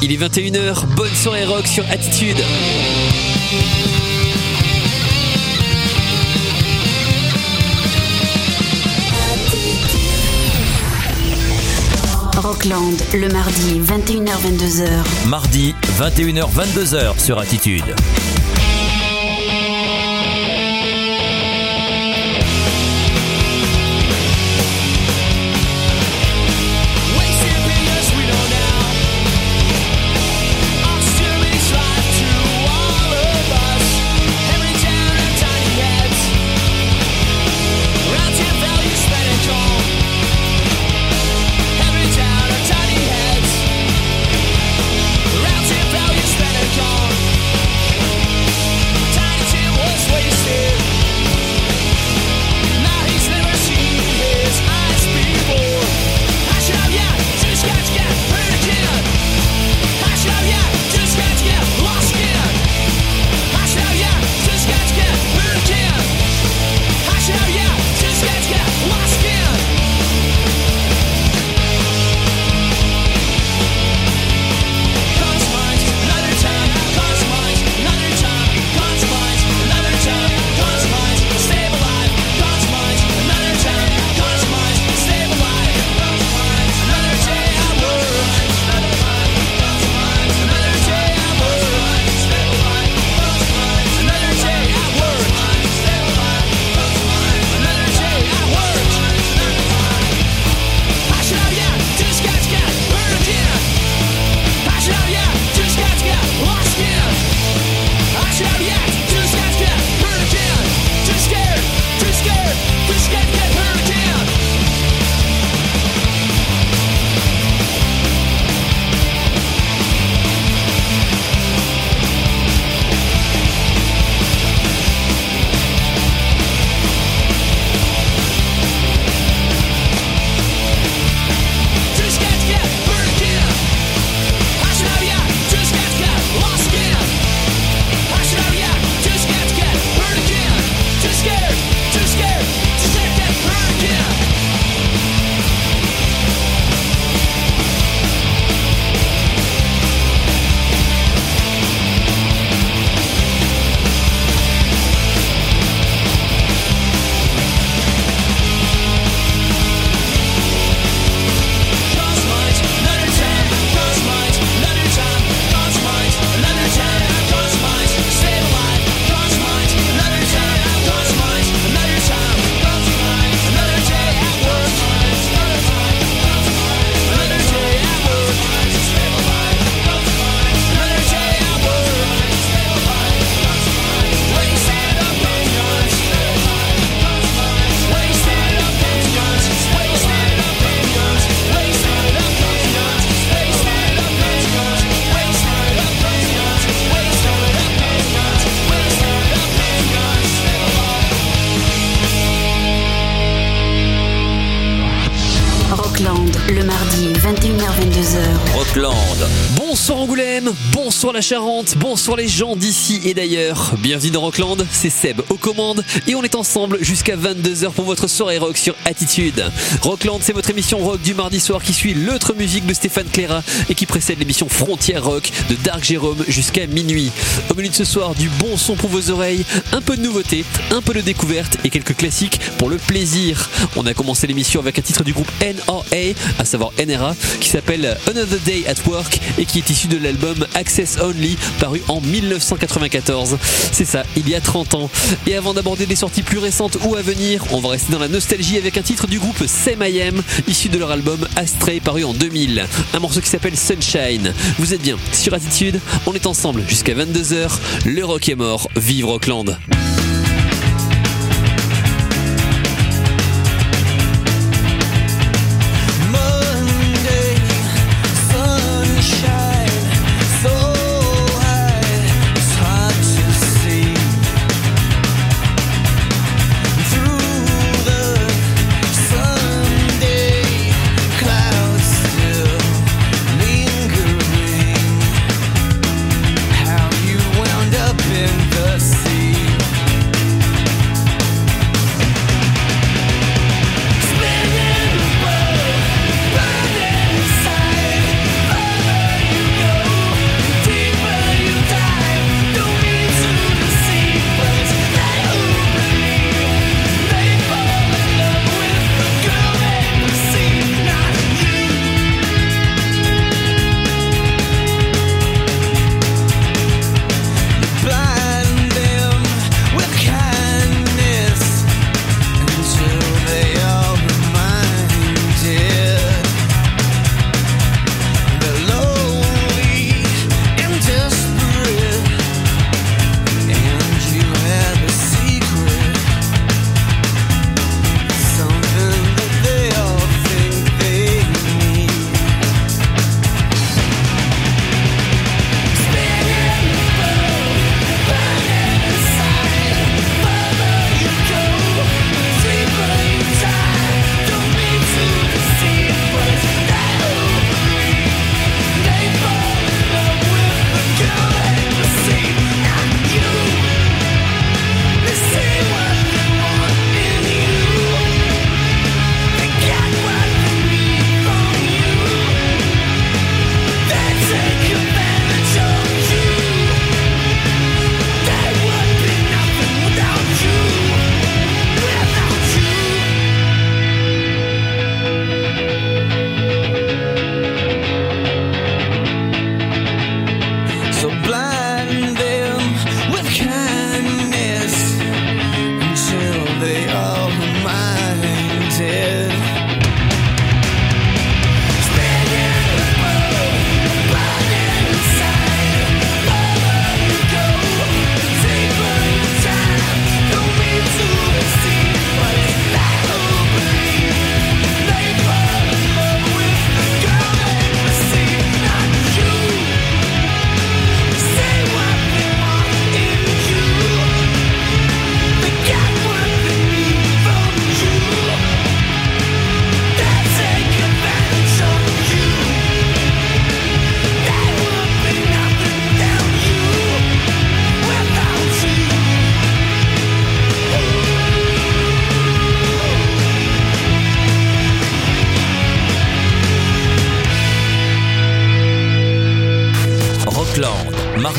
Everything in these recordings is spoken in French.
Il est 21h, bonne soirée rock sur Attitude. Rockland, le mardi 21h-22h. Mardi, 21h-22h sur Attitude. Charente, bonsoir les gens d'ici et d'ailleurs. Bienvenue dans Rockland, c'est Seb aux commandes et on est ensemble jusqu'à 22h pour votre soirée rock sur Attitude. Rockland, c'est votre émission rock du mardi soir qui suit l'autre musique de Stéphane Cléra et qui précède l'émission Frontière Rock de Dark Jérôme jusqu'à minuit. Au menu de ce soir, du bon son pour vos oreilles, un peu de nouveautés, un peu de découverte et quelques classiques pour le plaisir. On a commencé l'émission avec un titre du groupe NRA, à savoir NRA, qui s'appelle Another Day at Work et qui est issu de l'album Access Paru en 1994. C'est ça, il y a 30 ans. Et avant d'aborder des sorties plus récentes ou à venir, on va rester dans la nostalgie avec un titre du groupe Sam I Am, issu de leur album Astray, paru en 2000. Un morceau qui s'appelle Sunshine. Vous êtes bien sur Attitude, on est ensemble jusqu'à 22h. Le rock est mort, vive Rockland.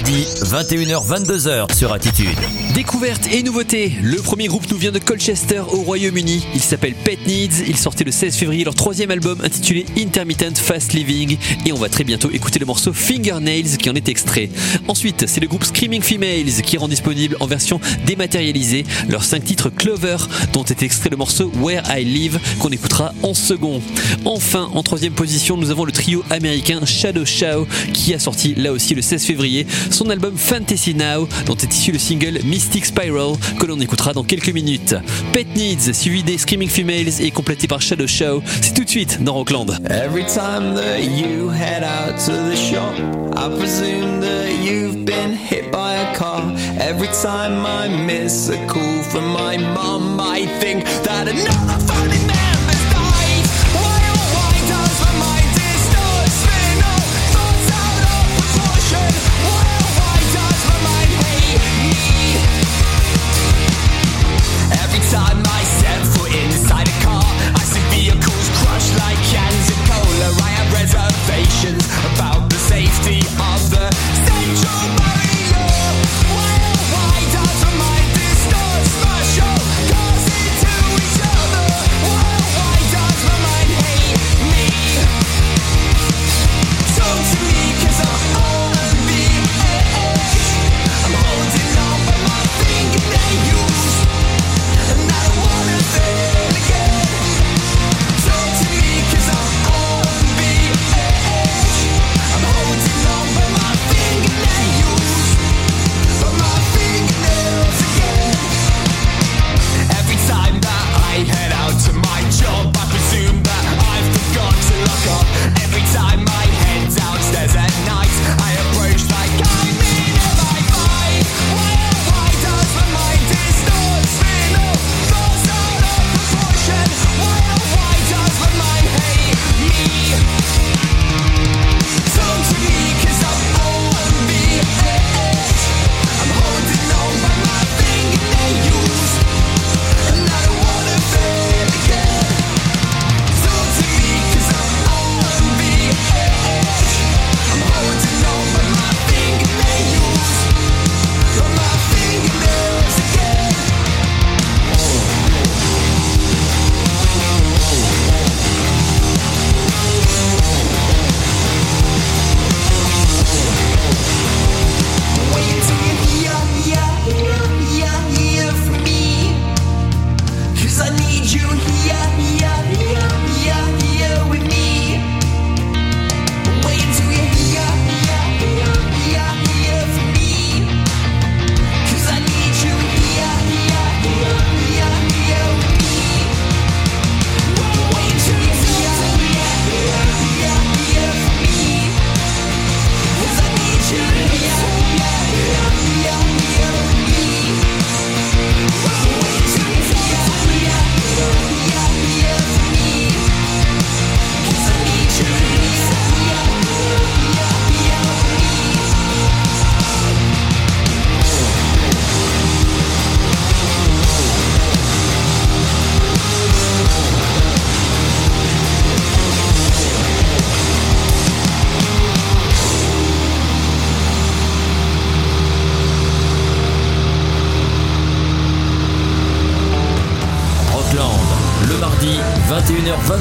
Die 21h, 22h sur Attitude. Découverte et nouveauté. Le premier groupe nous vient de Colchester au Royaume-Uni. Il s'appelle Pet Needs. Ils sortaient le 16 février leur troisième album intitulé Intermittent Fast Living. Et on va très bientôt écouter le morceau Fingernails qui en est extrait. Ensuite, c'est le groupe Screaming Females qui rend disponible en version dématérialisée leurs cinq titres Clover dont est extrait le morceau Where I Live qu'on écoutera en second. Enfin, en troisième position, nous avons le trio américain Shadow Shao qui a sorti là aussi le 16 février son album Fantasy Now dont est issu le single Mystic Spiral que l'on écoutera dans quelques minutes. Pet Needs suivi des Screaming Females et complété par Shadow Show, c'est tout de suite dans Rockland. Every time that you head out to the shop, I presume that you've been hit by a car. Every time I miss a call from my mom, I think that another family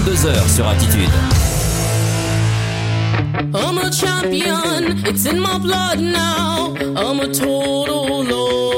21h-22h sur Attitude. I'm a champion, it's in my blood now. I'm a total.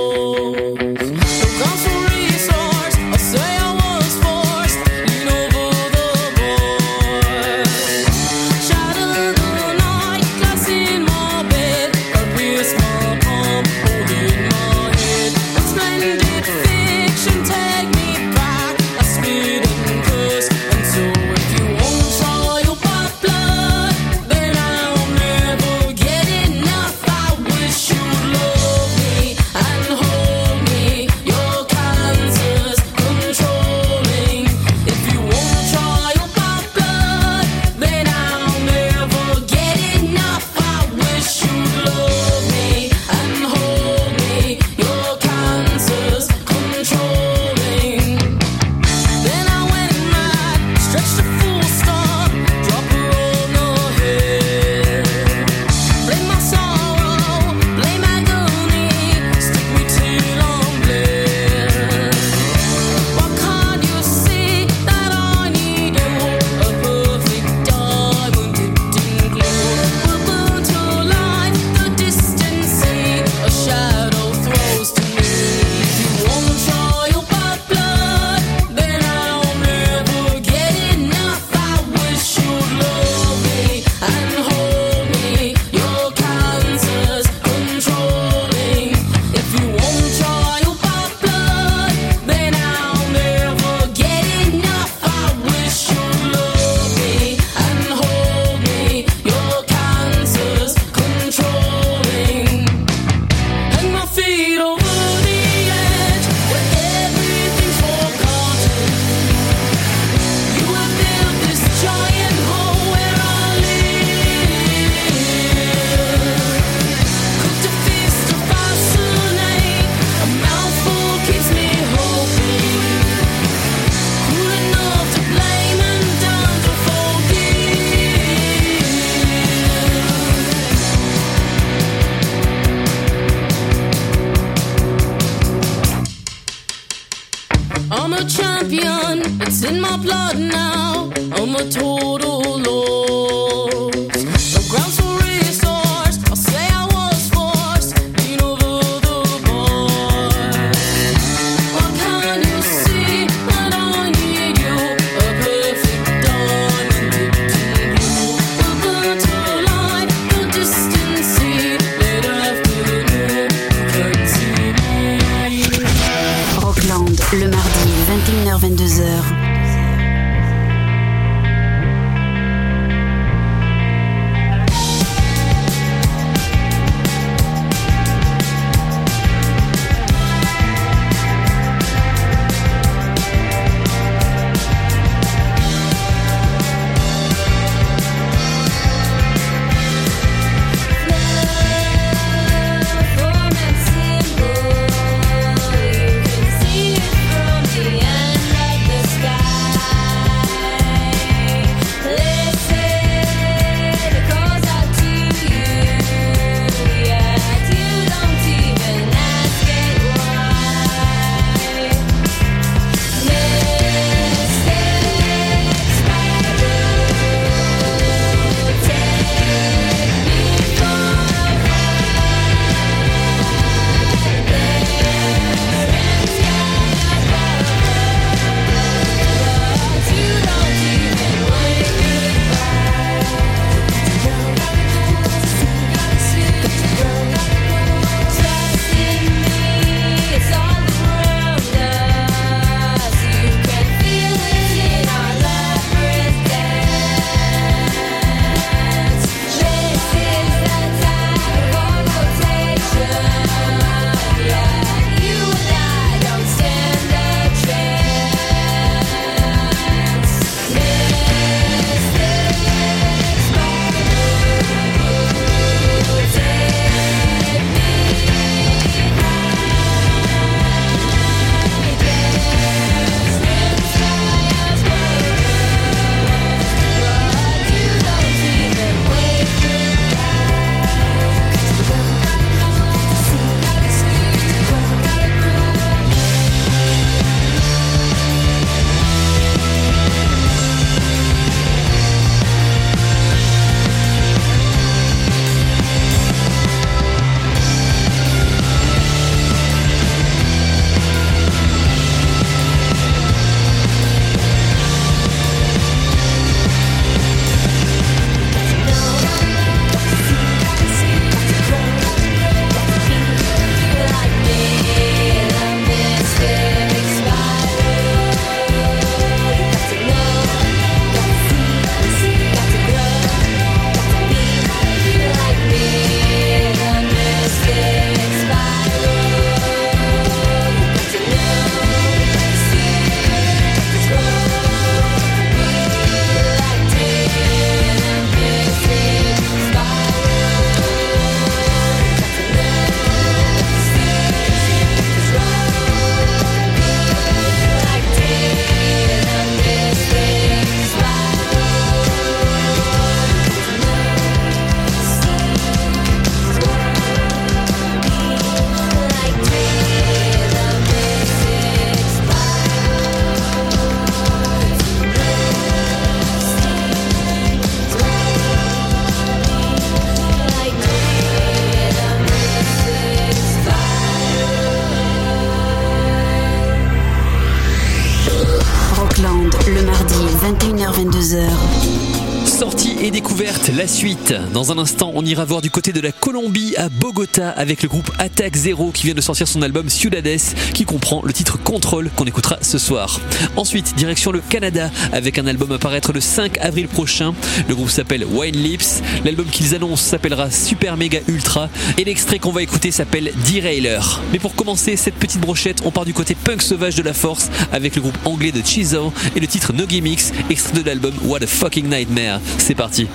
Dans un instant, on ira voir du côté de la Colombie à Bogota avec le groupe Attack Zero qui vient de sortir son album Ciudades qui comprend le titre Control qu'on écoutera ce soir. Ensuite, direction le Canada avec un album à paraître le 5 avril prochain. Le groupe s'appelle Wine Lips. L'album qu'ils annoncent s'appellera Super Mega Ultra et l'extrait qu'on va écouter s'appelle Derailer. Mais pour commencer cette petite brochette, on part du côté punk sauvage de la force avec le groupe anglais de Chizo et le titre No Gimmicks, extrait de l'album What a Fucking Nightmare. C'est parti.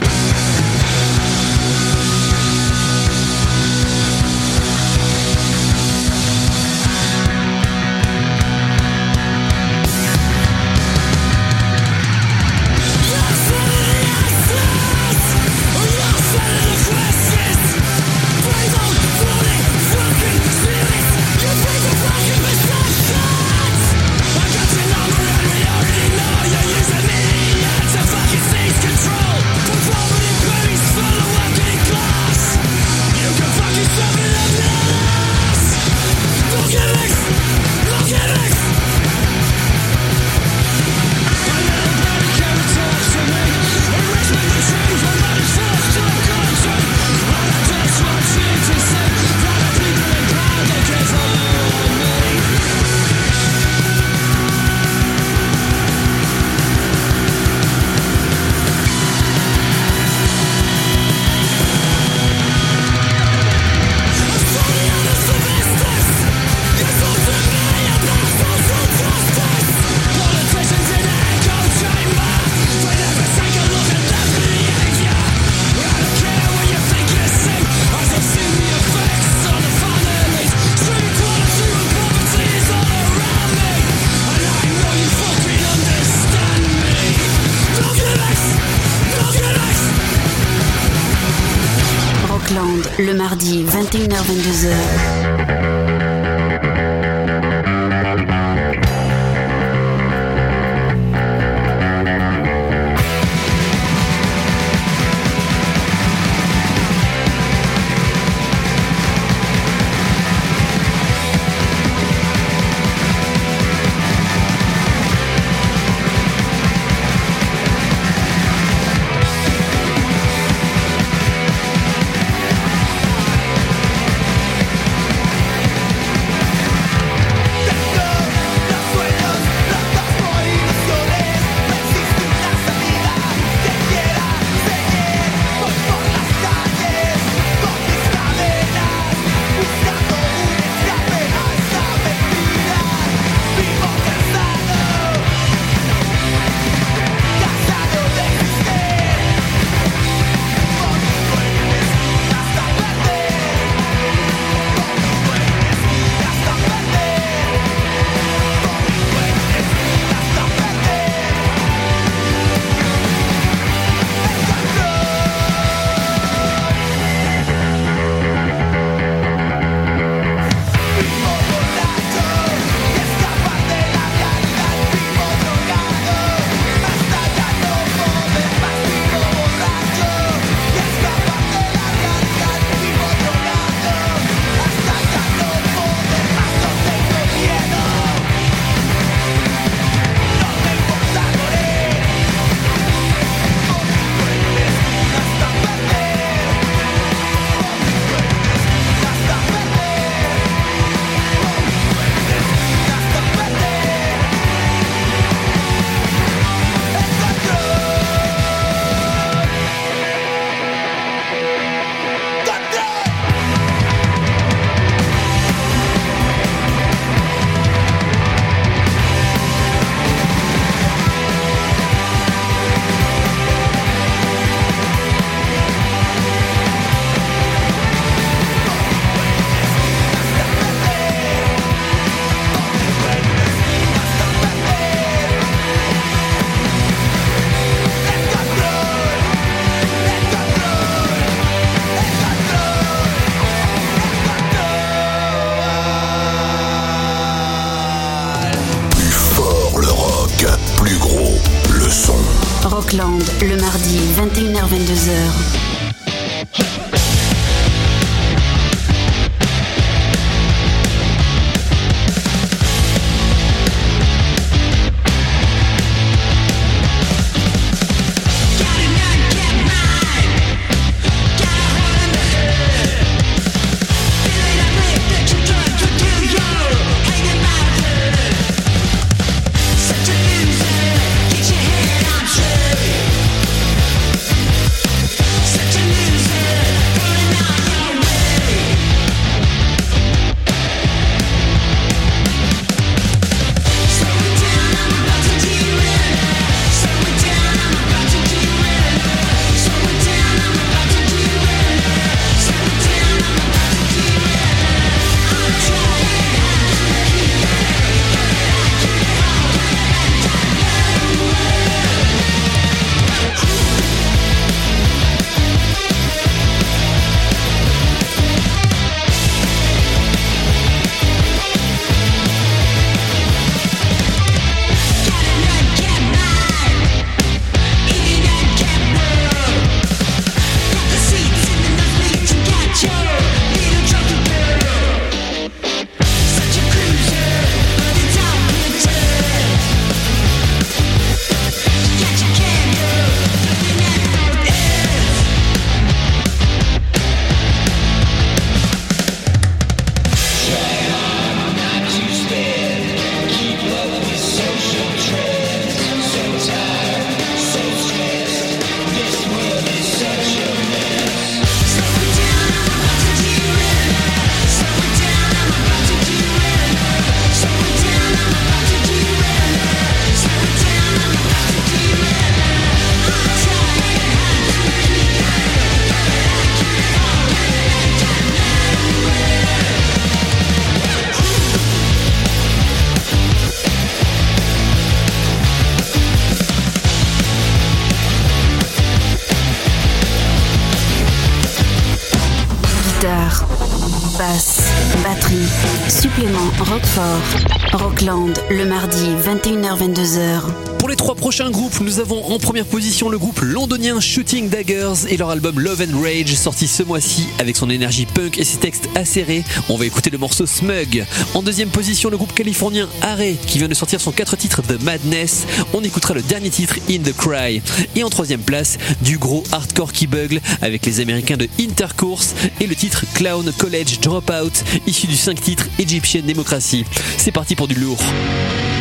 21h-22h. Le mardi, 21h-22h. Pour les trois prochains groupes, nous avons en première position le groupe londonien Shooting Daggers et leur album Love and Rage sorti ce mois-ci avec son énergie punk et ses textes acérés. On va écouter le morceau Smug. En deuxième position, le groupe californien Array qui vient de sortir son quatre titres The Madness. On écoutera le dernier titre In the Cry. Et en troisième place, du gros hardcore qui bugle avec les américains de Intercourse et le titre Clown College Dropout issu du 5 titres Egyptian Democracy. C'est parti pour du lourd. 我。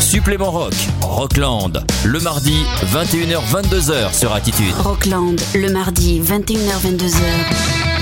Supplément rock, Rockland. Le mardi, 21h-22h sur Attitude. Rockland, le mardi, 21h-22h.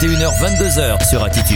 21h, 22h sur Attitude.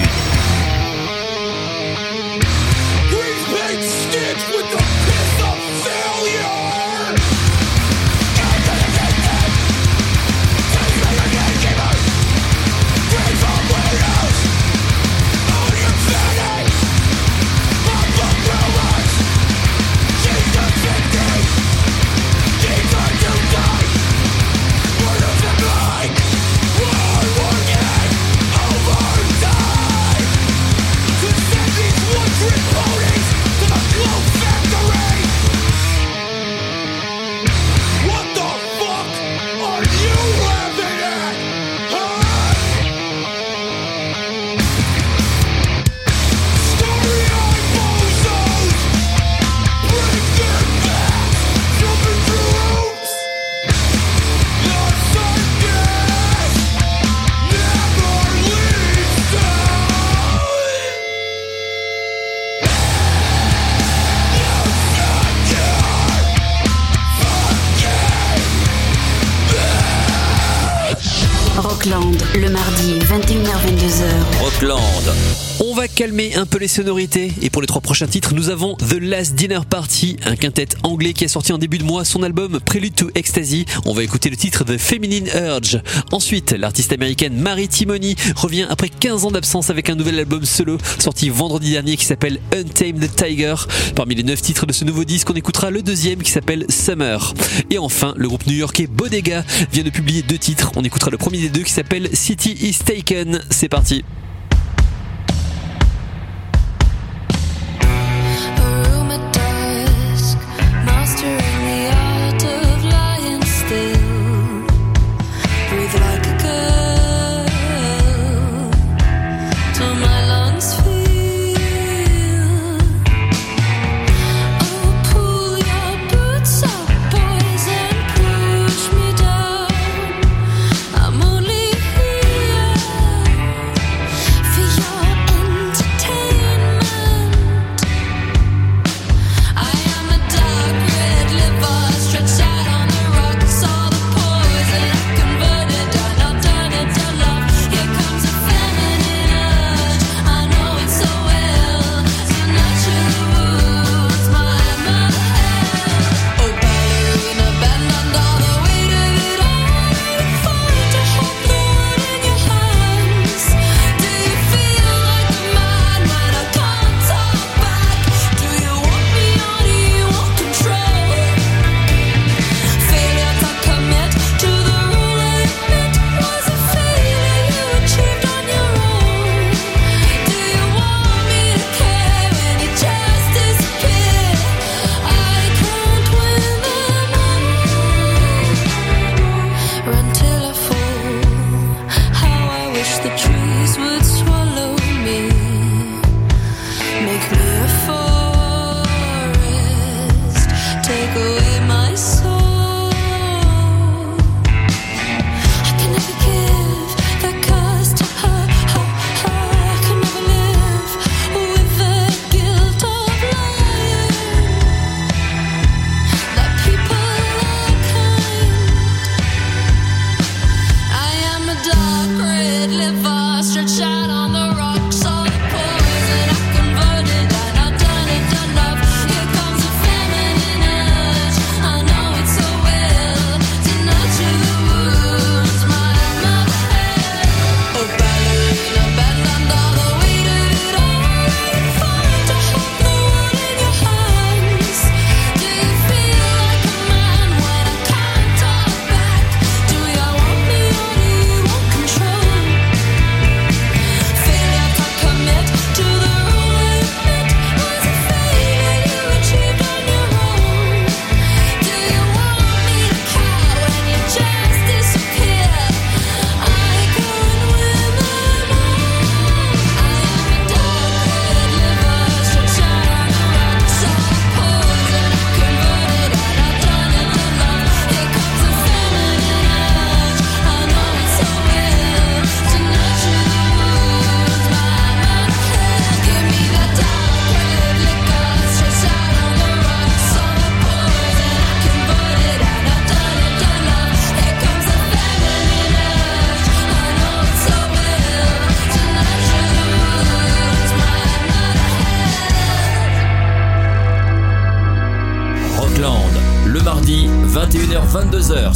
Un peu les sonorités et pour les trois prochains titres, nous avons The Last Dinner Party, un quintet anglais qui a sorti en début de mois son album Prelude to Ecstasy. On va écouter le titre The Feminine Urge. Ensuite, l'artiste américaine Mary Timony revient après 15 ans d'absence avec un nouvel album solo sorti vendredi dernier qui s'appelle Untamed Tiger. Parmi les 9 titres de ce nouveau disque, on écoutera le deuxième qui s'appelle Summer. Et enfin, le groupe new-yorkais Bodega vient de publier deux titres. On écoutera le premier des deux qui s'appelle City is Taken. C'est parti.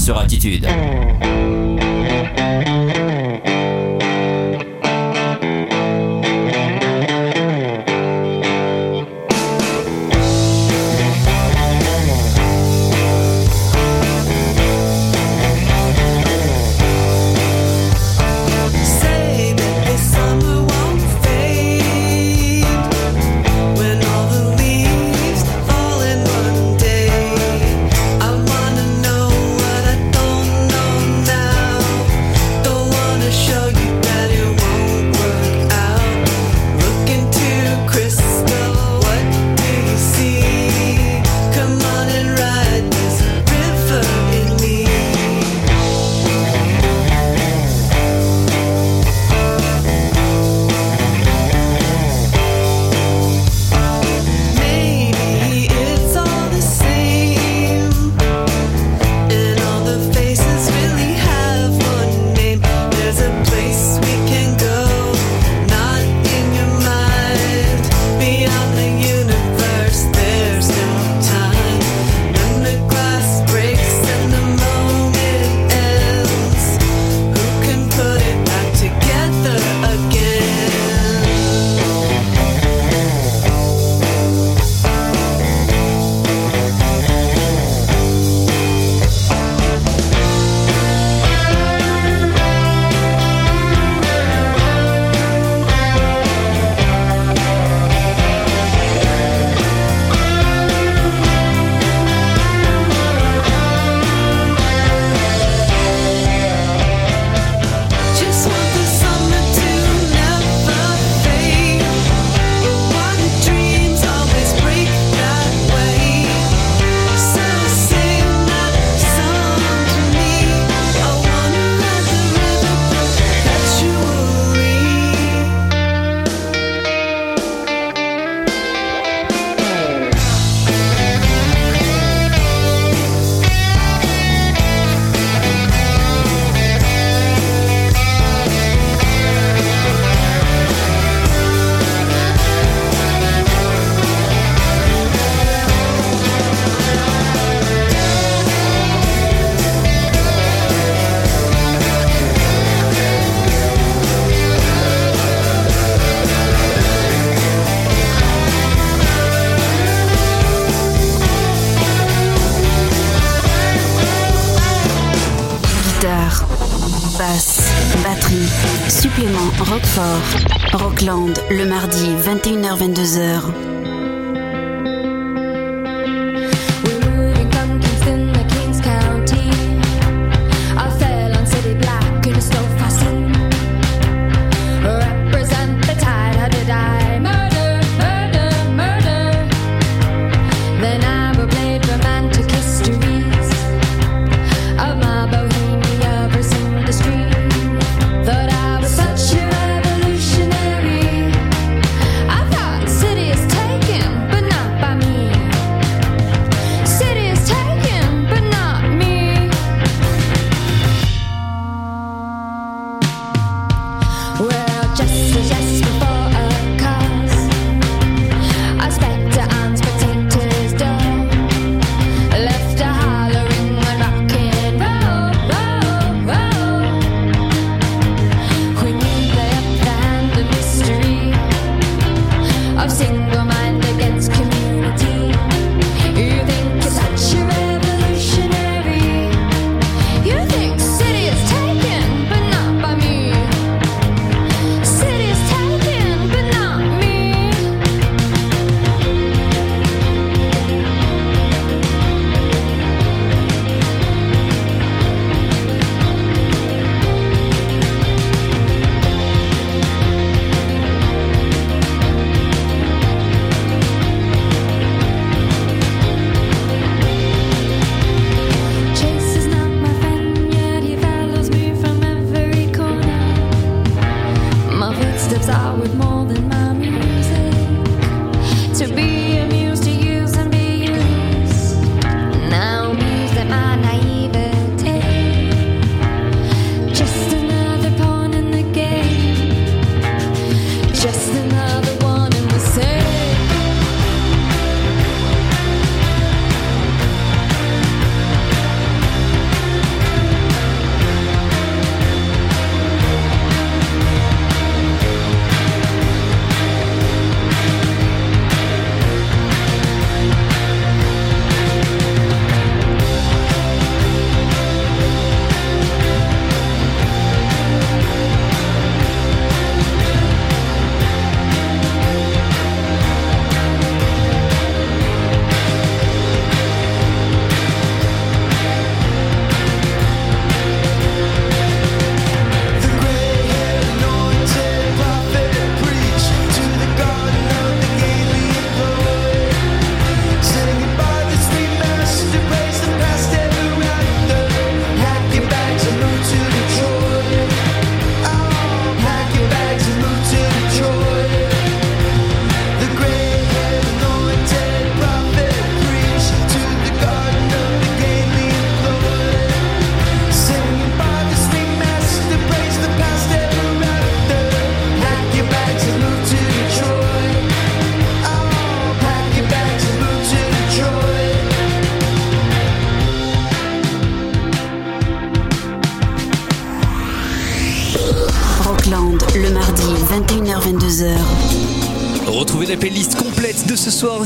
Sur Attitude.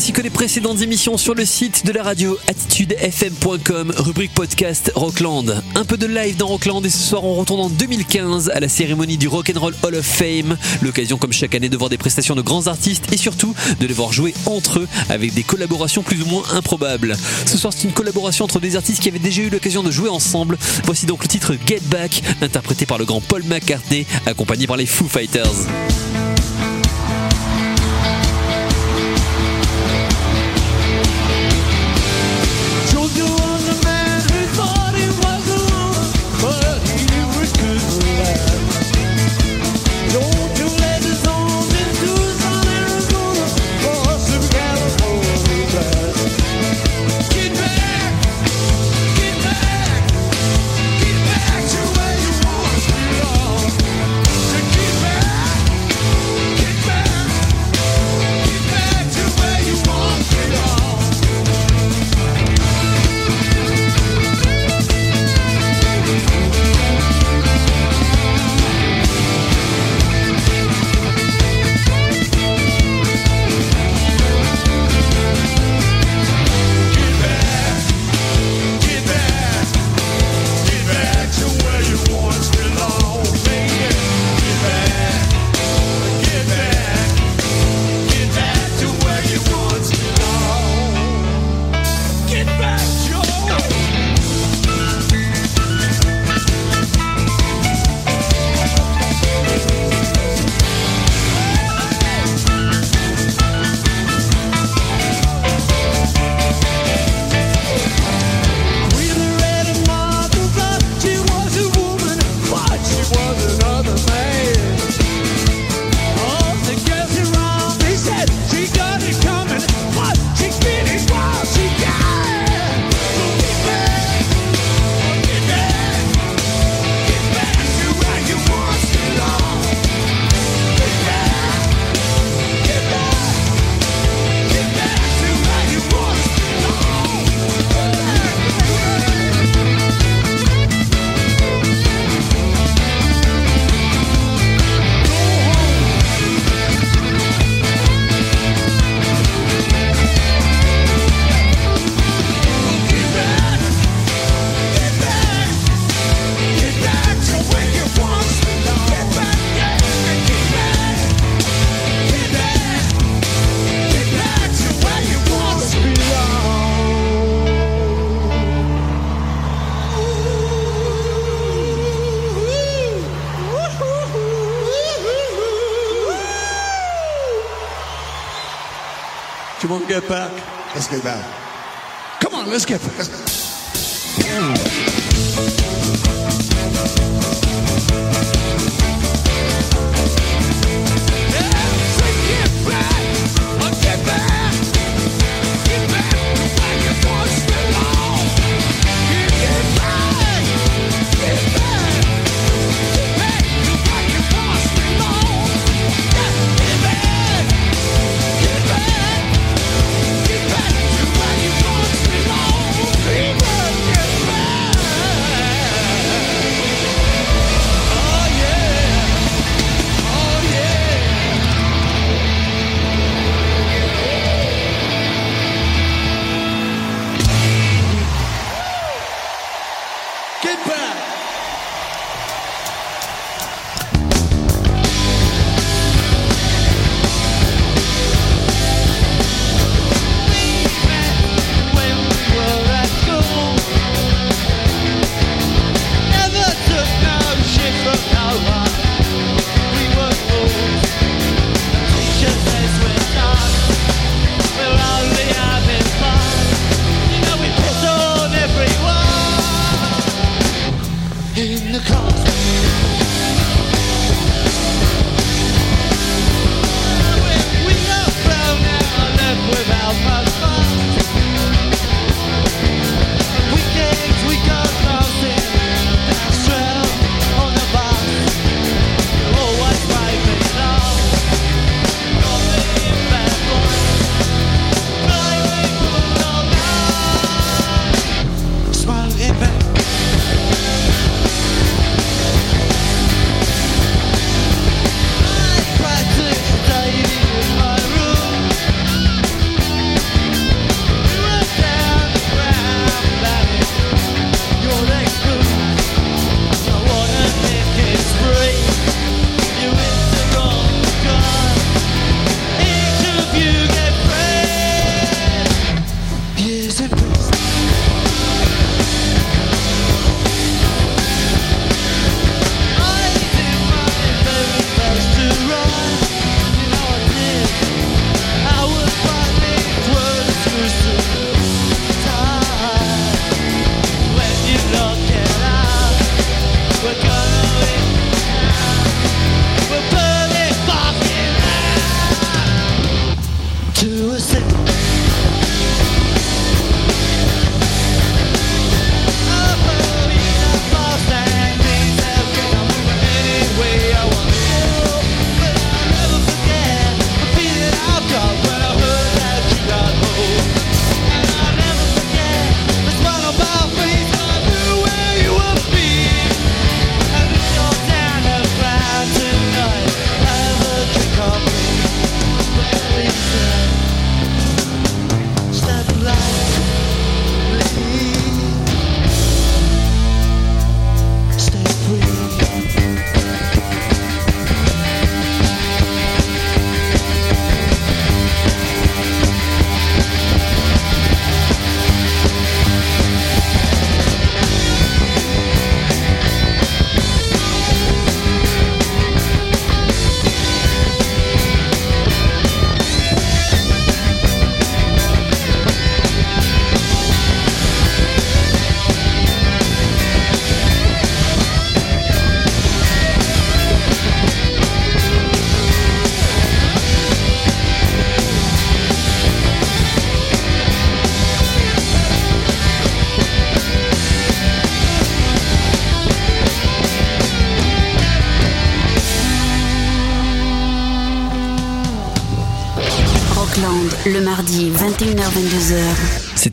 ainsi que les précédentes émissions sur le site de la radio attitudefm.com, rubrique podcast Rockland. Un peu de live dans Rockland et ce soir on retourne en 2015 à la cérémonie du Rock'n'Roll Hall of Fame. L'occasion comme chaque année de voir des prestations de grands artistes et surtout de les voir jouer entre eux avec des collaborations plus ou moins improbables. Ce soir c'est une collaboration entre des artistes qui avaient déjà eu l'occasion de jouer ensemble. Voici donc le titre Get Back, interprété par le grand Paul McCartney, accompagné par les Foo Fighters. get back. Let's get back. Come on, let's get back. Let's get back.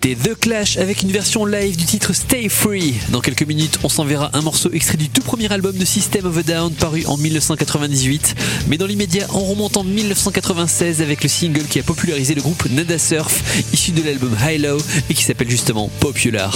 C'était The Clash avec une version live du titre Stay Free. Dans quelques minutes, on s'enverra un morceau extrait du tout premier album de System of a Down paru en 1998. Mais dans l'immédiat, on remonte en 1996 avec le single qui a popularisé le groupe Nada Surf, issu de l'album High Low et qui s'appelle justement Popular.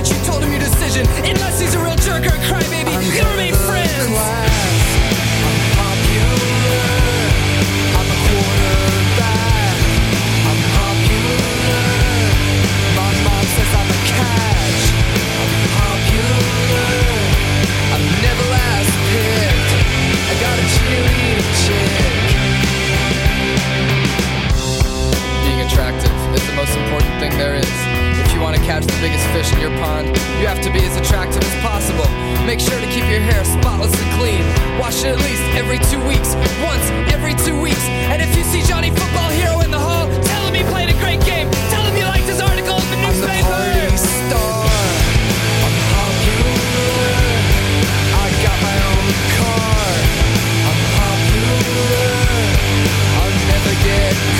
which you told him your decision. Unless he's a real jerk or a crybaby, you can remain friends. Class. I'm popular. I'm a quarterback. I'm popular. My mom says I'm a catch. I'm popular. I'm never last picked. I got a cheerleading chick. Being attractive is the most important thing there is. You want to catch the biggest fish in your pond, you have to be as attractive as possible. Make sure to keep your hair spotless and clean. Wash it at least every two weeks. Once every two weeks. And if you see Johnny Football Hero in the hall, tell him he played a great game. Tell him you liked his article in the newspaper. I'm the party star. I'm popular. I got my own car. I'm popular. I'll never get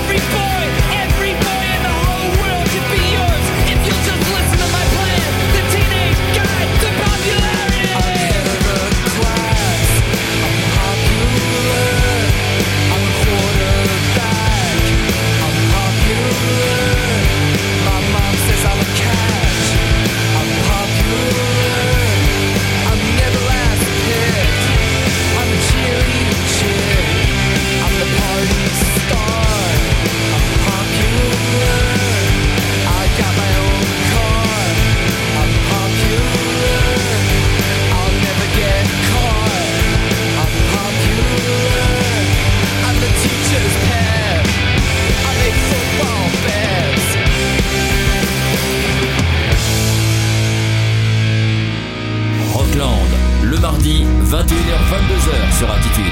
Mardi, 21h-22h sur Attitude.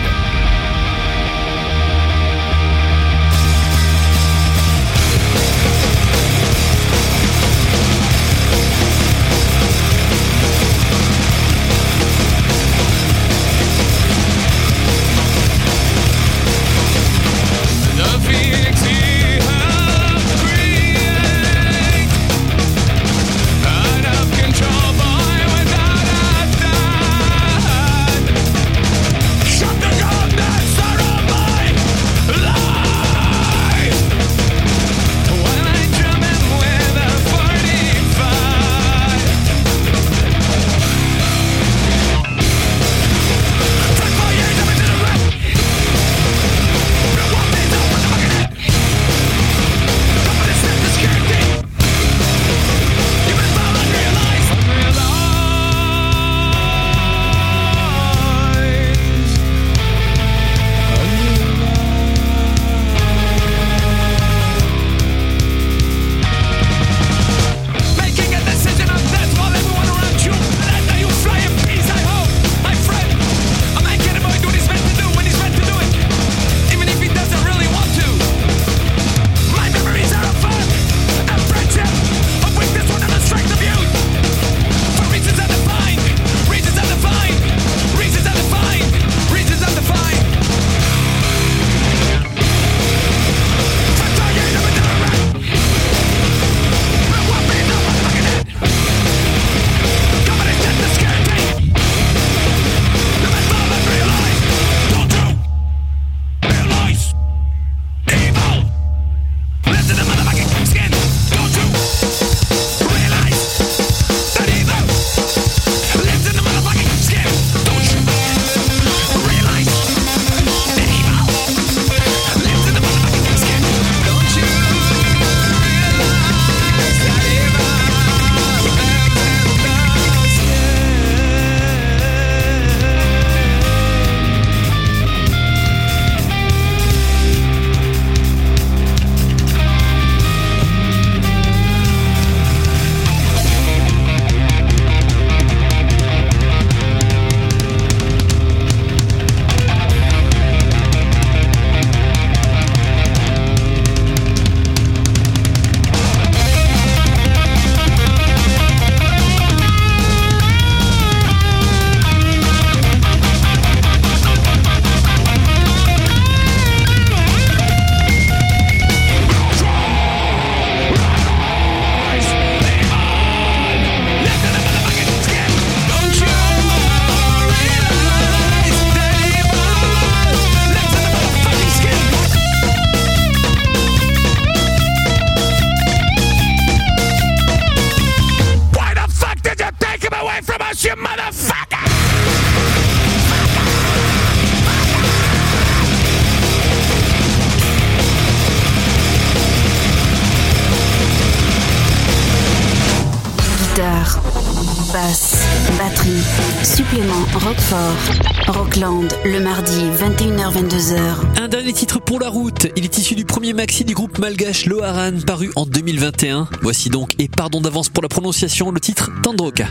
Mardi, 21h-22h. Un dernier titre pour la route. Il est issu du premier maxi du groupe malgache Loharan paru en 2021. Voici donc, et pardon d'avance pour la prononciation, le titre Tandroka.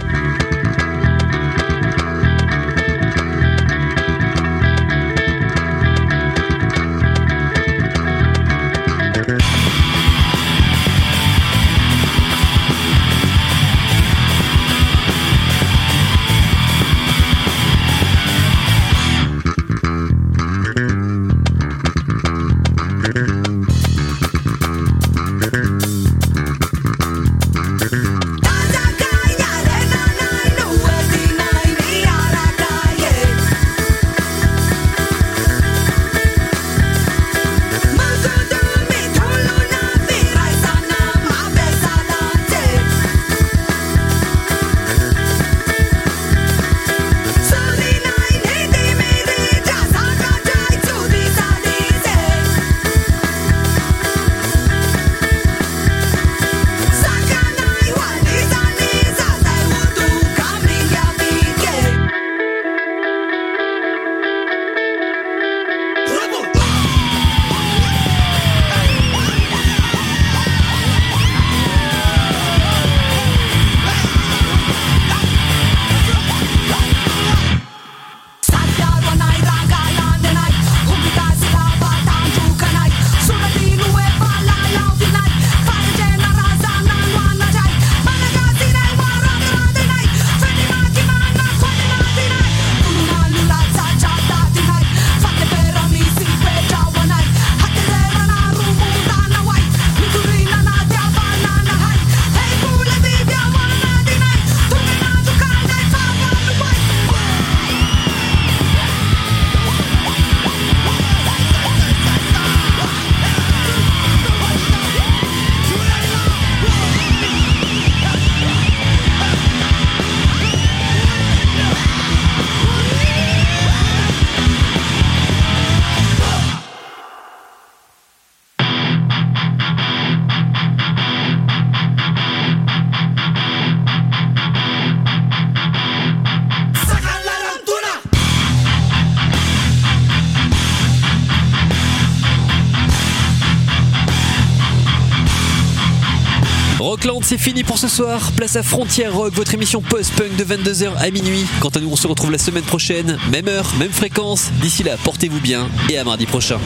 C'est fini pour ce soir. Place à Frontière Rock, votre émission post-punk de 22h à minuit. Quant à nous, on se retrouve la semaine prochaine. Même heure, même fréquence. D'ici là, portez-vous bien et à mardi prochain.